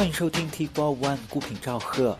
欢迎收听 T Four One 孤品赵贺。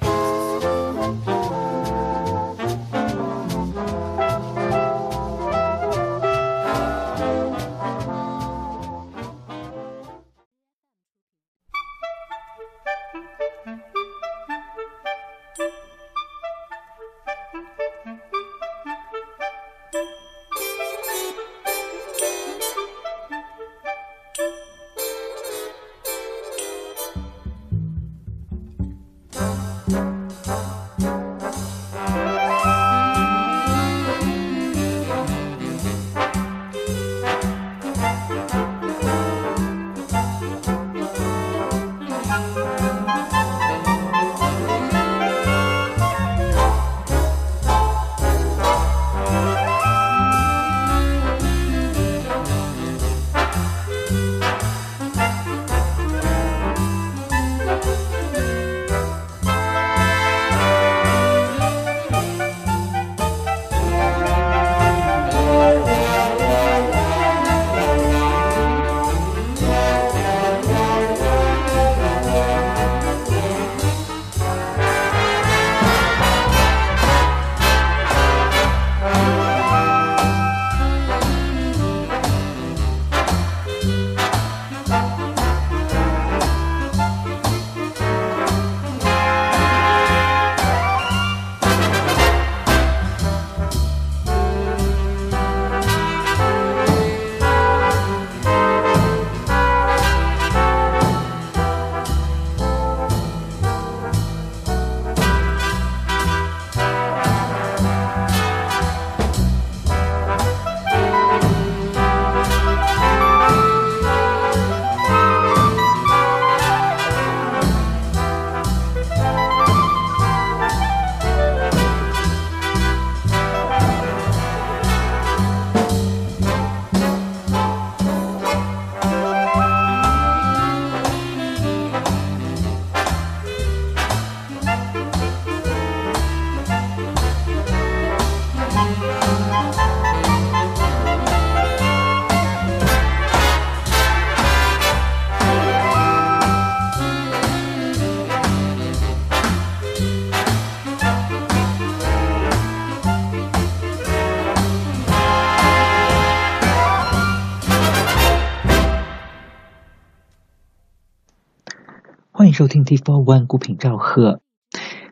收听 T Four One 孤品赵贺。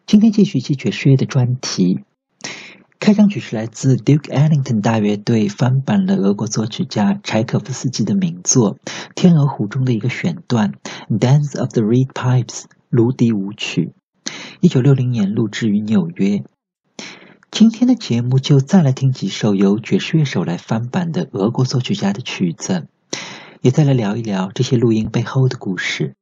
今天继续记爵士乐的专题。开场曲是来自 Duke Ellington 大乐队翻版了俄国作曲家柴可夫斯基的名作《天鹅湖》中的一个选段《Dance of the Reed Pipes》芦笛舞曲。一九六零年录制于纽约。今天的节目就再来听几首由爵士乐手来翻版的俄国作曲家的曲子，也再来聊一聊这些录音背后的故事。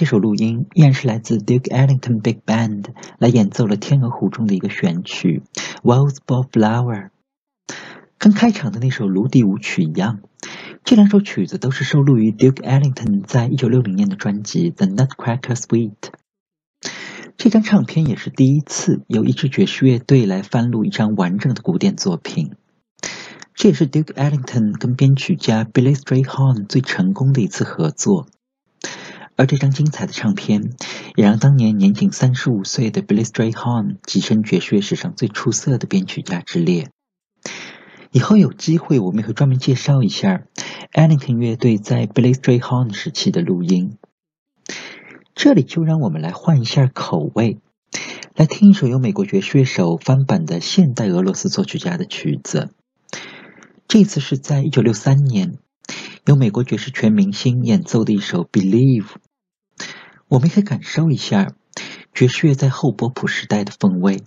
这首录音依然是来自 Duke Ellington Big Band 来演奏了《天鹅湖》中的一个选曲《Waltz for Flower》，跟开场的那首芦笛舞曲一样。这两首曲子都是收录于 Duke Ellington 在一九六零年的专辑《The Nutcracker Suite》。这张唱片也是第一次由一支爵士乐队来翻录一张完整的古典作品。这也是 Duke Ellington 跟编曲家 Billy Strayhorn 最成功的一次合作。而这张精彩的唱片，也让当年年仅三十五岁的 Billy Strayhorn 跻身爵士乐史上最出色的编曲家之列。以后有机会，我们也会专门介绍一下 Ellington 乐队在 Billy Strayhorn 时期的录音。这里就让我们来换一下口味，来听一首由美国爵士乐手翻版的现代俄罗斯作曲家的曲子。这次是在一九六三年，由美国爵士全明星演奏的一首《Believe》。我们可以感受一下爵士乐在后波普时代的风味。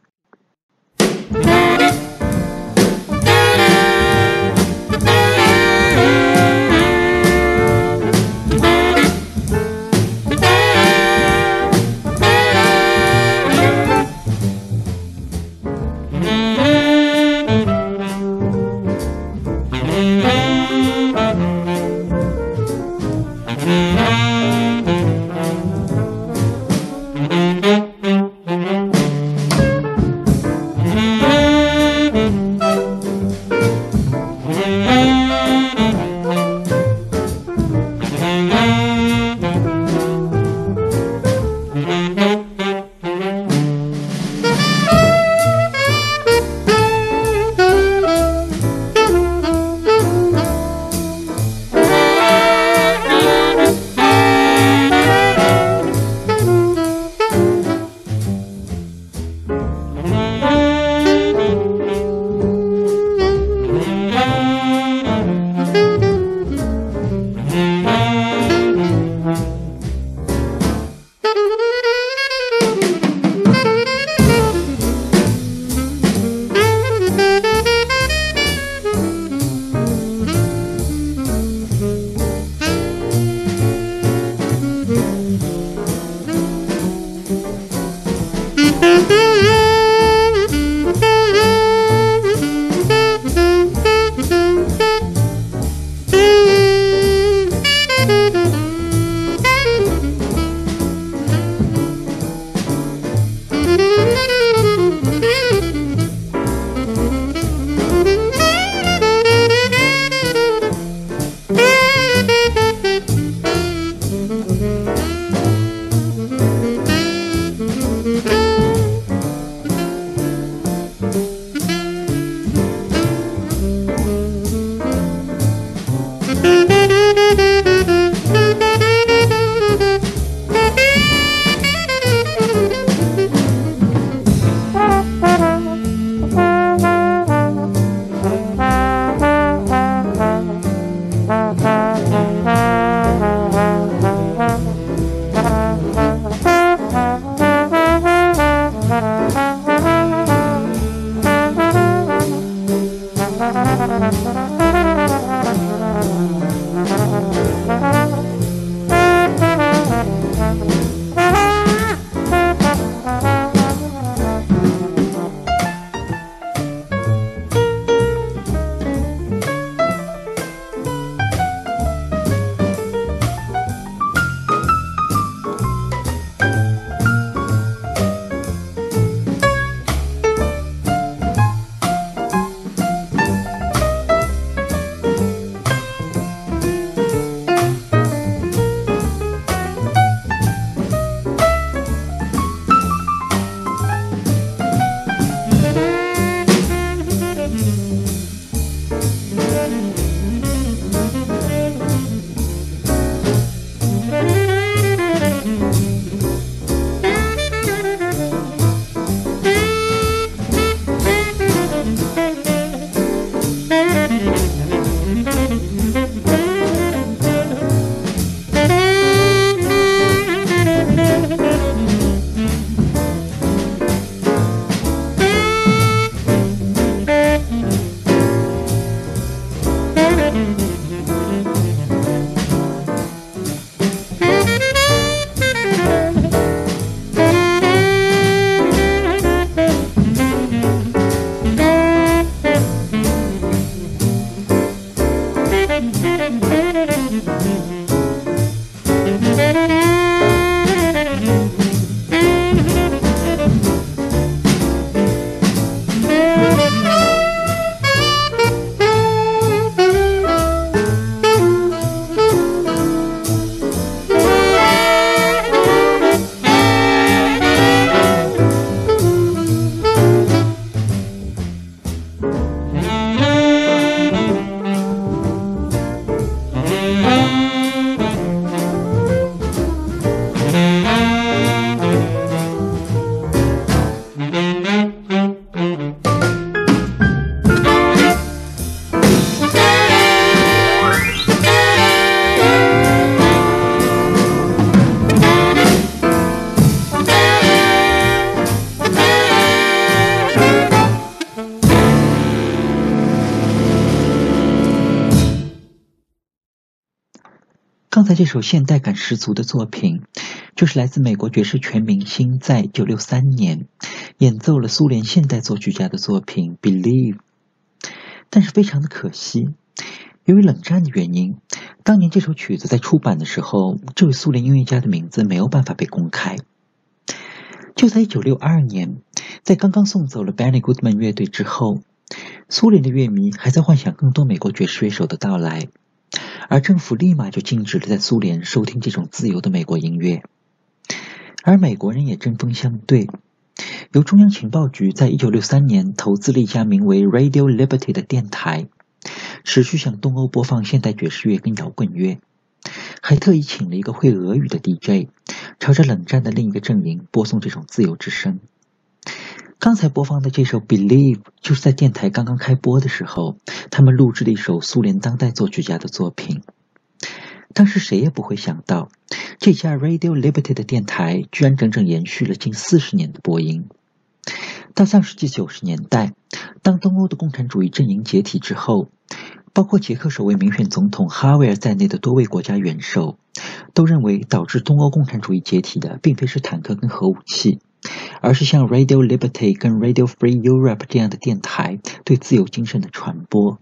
这首现代感十足的作品，就是来自美国爵士全明星在1963年演奏了苏联现代作曲家的作品《Believe》。但是非常的可惜，由于冷战的原因，当年这首曲子在出版的时候，这位苏联音乐家的名字没有办法被公开。就在1962年，在刚刚送走了 Benny Goodman 乐队之后，苏联的乐迷还在幻想更多美国爵士乐手的到来。而政府立马就禁止了在苏联收听这种自由的美国音乐，而美国人也针锋相对。由中央情报局在一九六三年投资了一家名为 Radio Liberty 的电台，持续向东欧播放现代爵士乐跟摇滚乐，还特意请了一个会俄语的 DJ，朝着冷战的另一个阵营播送这种自由之声。刚才播放的这首《Believe》就是在电台刚刚开播的时候，他们录制的一首苏联当代作曲家的作品。当时谁也不会想到，这家 Radio Liberty 的电台居然整整延续了近四十年的播音。到上世纪九十年代，当东欧的共产主义阵营解体之后，包括捷克首位民选总统哈维尔在内的多位国家元首，都认为导致东欧共产主义解体的，并非是坦克跟核武器。而是像 Radio Liberty 跟 Radio Free Europe 这样的电台对自由精神的传播。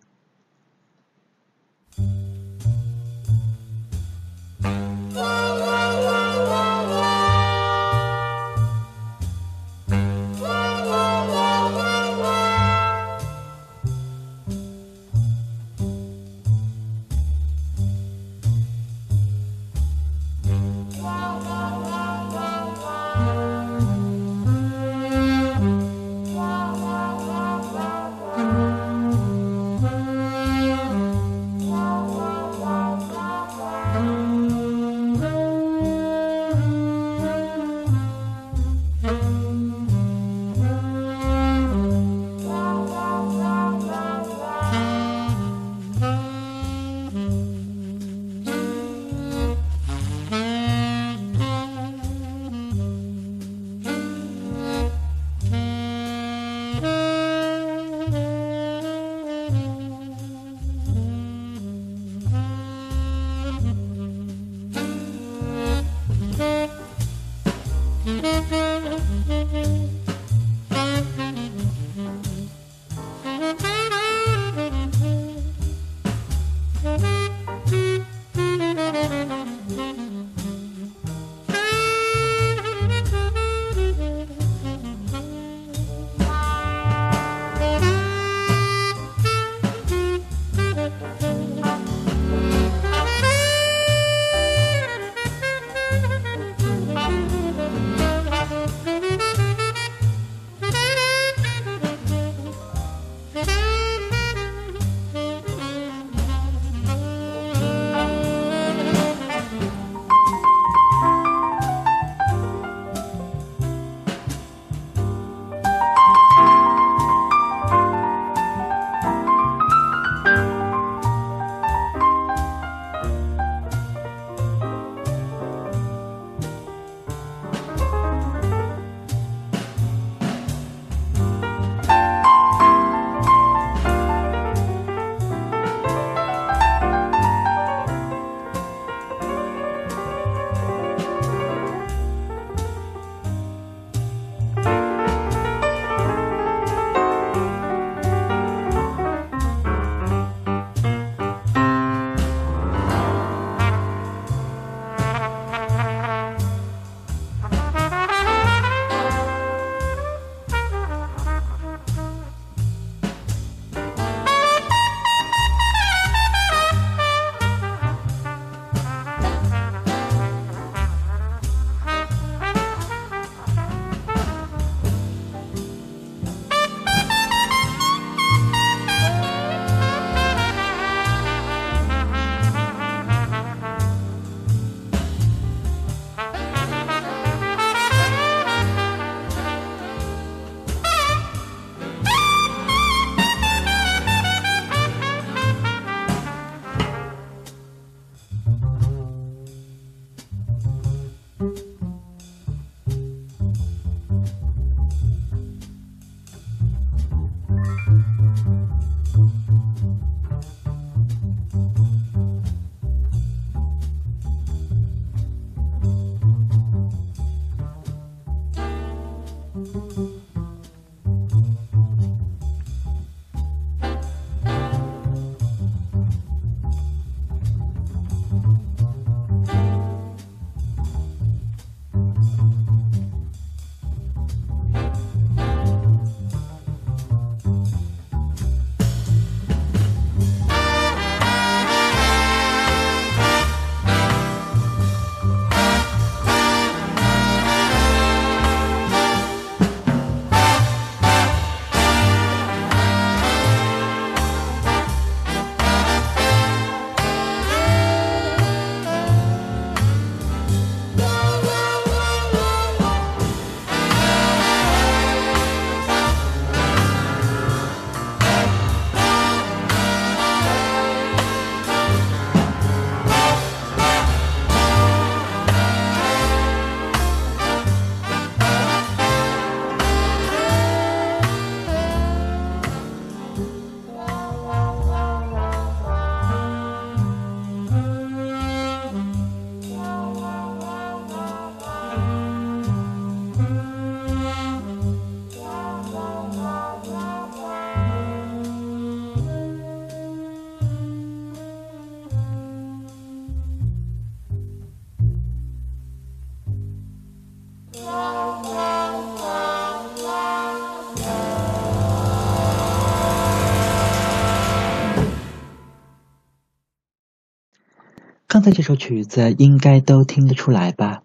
刚才这首曲子应该都听得出来吧？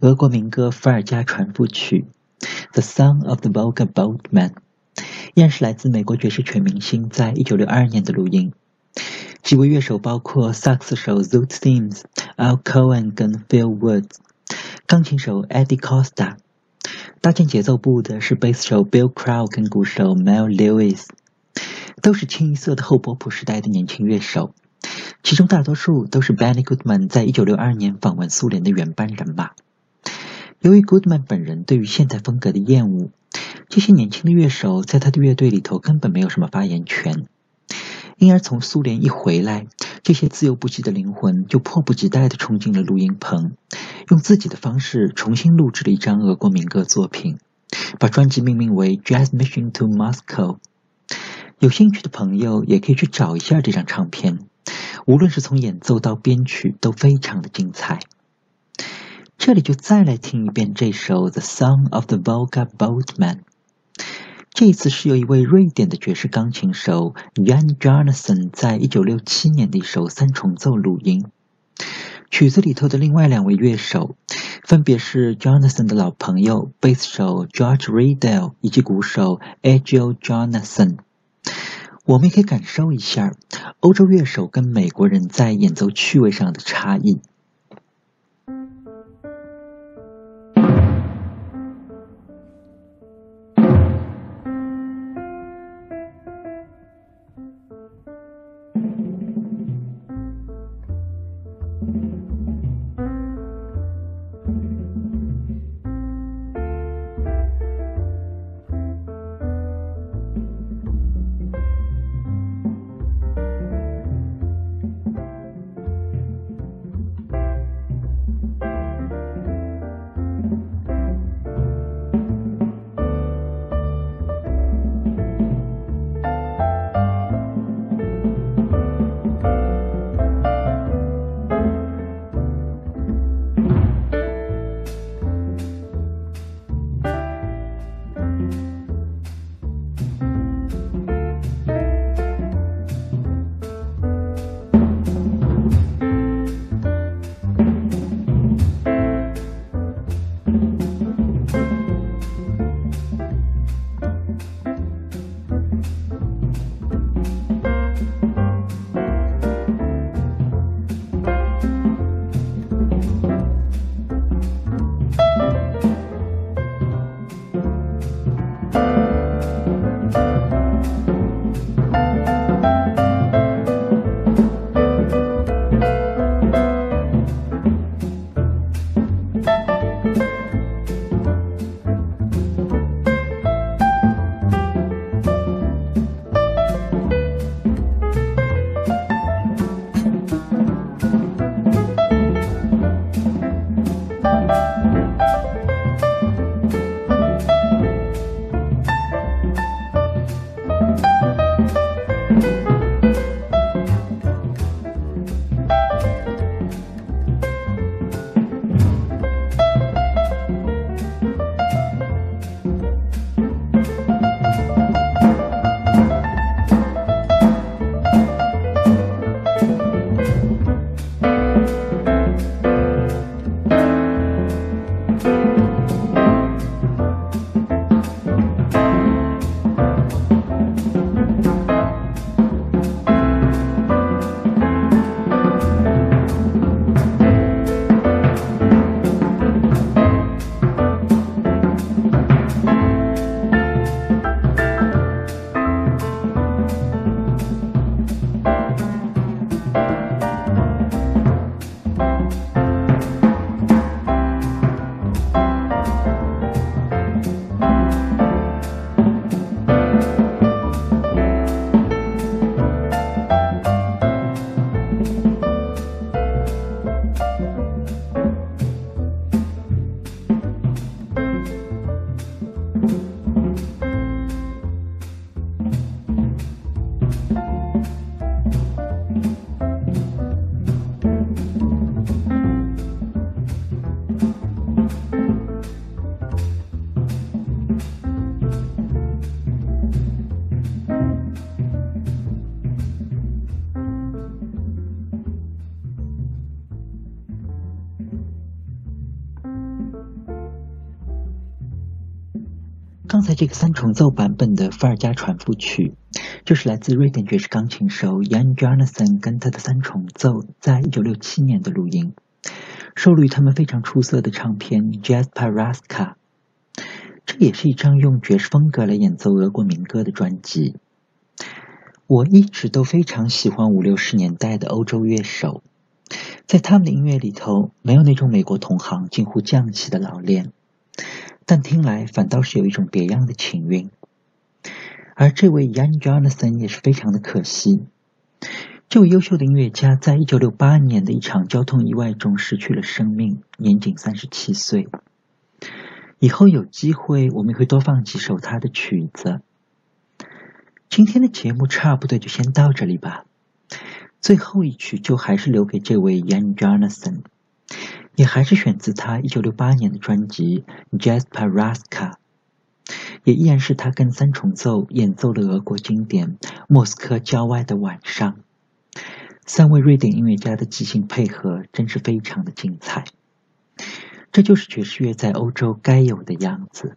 俄国民歌《伏尔加船夫曲》（The Song of the Volga Boatman） 依然是来自美国爵士全明星在一九六二年的录音。几位乐手包括萨克斯手 Zoot Sims、Al Cohen 跟 Phil Woods，钢琴手 Eddie Costa，搭建节奏部的是贝斯手 Bill Crow 跟鼓手 Mel Lewis，都是清一色的后波普时代的年轻乐手。其中大多数都是 Benny Goodman 在一九六二年访问苏联的原班人马。由于 Goodman 本人对于现代风格的厌恶，这些年轻的乐手在他的乐队里头根本没有什么发言权。因而从苏联一回来，这些自由不羁的灵魂就迫不及待地冲进了录音棚，用自己的方式重新录制了一张俄国民歌作品，把专辑命名为《Jazz Mission to Moscow》。有兴趣的朋友也可以去找一下这张唱片。无论是从演奏到编曲，都非常的精彩。这里就再来听一遍这首《The Song of the Volga Boatman》。这次是由一位瑞典的爵士钢琴手 Jan Jonassen 在一九六七年的一首三重奏录音。曲子里头的另外两位乐手，分别是 Jonassen 的老朋友贝斯手 George Riedel 以及鼓手 Agil Jonassen。我们也可以感受一下欧洲乐手跟美国人在演奏趣味上的差异。这个三重奏版本的《伏尔加传复曲》，就是来自瑞典爵士钢琴手 Jan Jonasson 跟他的三重奏在一九六七年的录音，收录于他们非常出色的唱片《Jazz Paraska》。这也是一张用爵士风格来演奏俄国民歌的专辑。我一直都非常喜欢五六十年代的欧洲乐手，在他们的音乐里头，没有那种美国同行近乎匠气的老练。但听来反倒是有一种别样的情韵，而这位 Young Jonathan 也是非常的可惜。这位优秀的音乐家在一九六八年的一场交通意外中失去了生命，年仅三十七岁。以后有机会我们会多放几首他的曲子。今天的节目差不多就先到这里吧。最后一曲就还是留给这位 Young Jonathan。也还是选自他一九六八年的专辑《Jazz Paraska》，也依然是他跟三重奏演奏的俄国经典《莫斯科郊外的晚上》。三位瑞典音乐家的即兴配合真是非常的精彩，这就是爵士乐在欧洲该有的样子。